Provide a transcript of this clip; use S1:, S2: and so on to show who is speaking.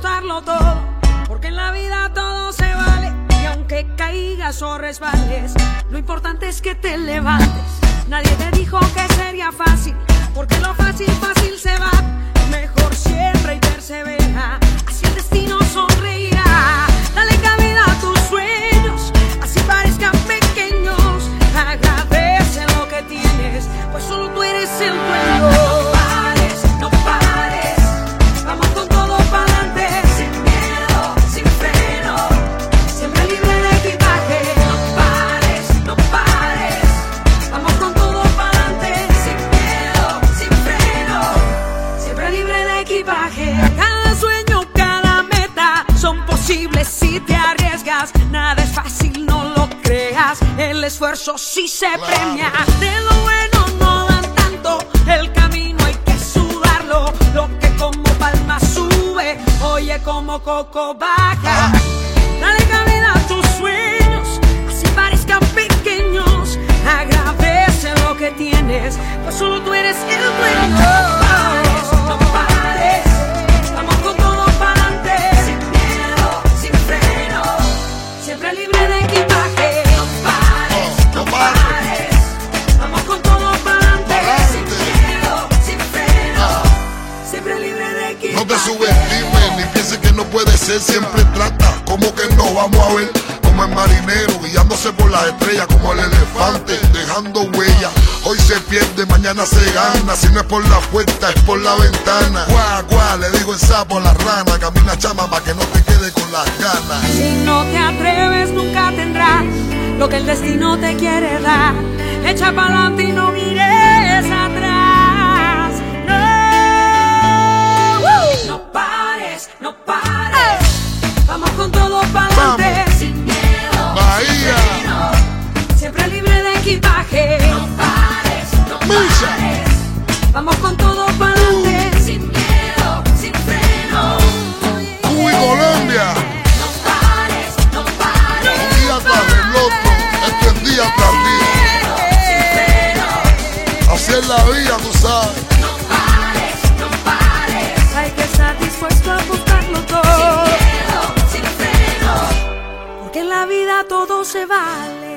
S1: darlo todo, porque en la vida todo se vale. Y aunque caigas o resbales, lo importante es que te levantes. Nadie te dijo que sería fácil, porque lo Cada sueño, cada meta son posibles si te arriesgas. Nada es fácil, no lo creas. El esfuerzo sí se premia. De lo bueno no dan tanto. El camino hay que sudarlo. Lo que como palma sube, oye como coco baja. Dale cabida a tus sueños, así parezcan pequeños. Agradece lo que tienes, pues solo tú eres el dueño. No pares, no pares,
S2: ser, siempre trata como que no vamos a ver. Como el marinero guiándose por las estrellas, como el elefante dejando huella. Hoy se pierde, mañana se gana. Si no es por la puerta, es por la ventana. Guau, le digo el sapo a la rana. Camina chama para que no te quede con las ganas.
S1: Si no te atreves, nunca tendrás lo que el destino te quiere dar. Echa pa'lante y no mires Así la vida, tú sabes. No pares, no pares. Hay
S2: que
S1: estar dispuesto a buscarlo todo. Sin miedo, sin freno.
S2: Porque en la vida todo se vale.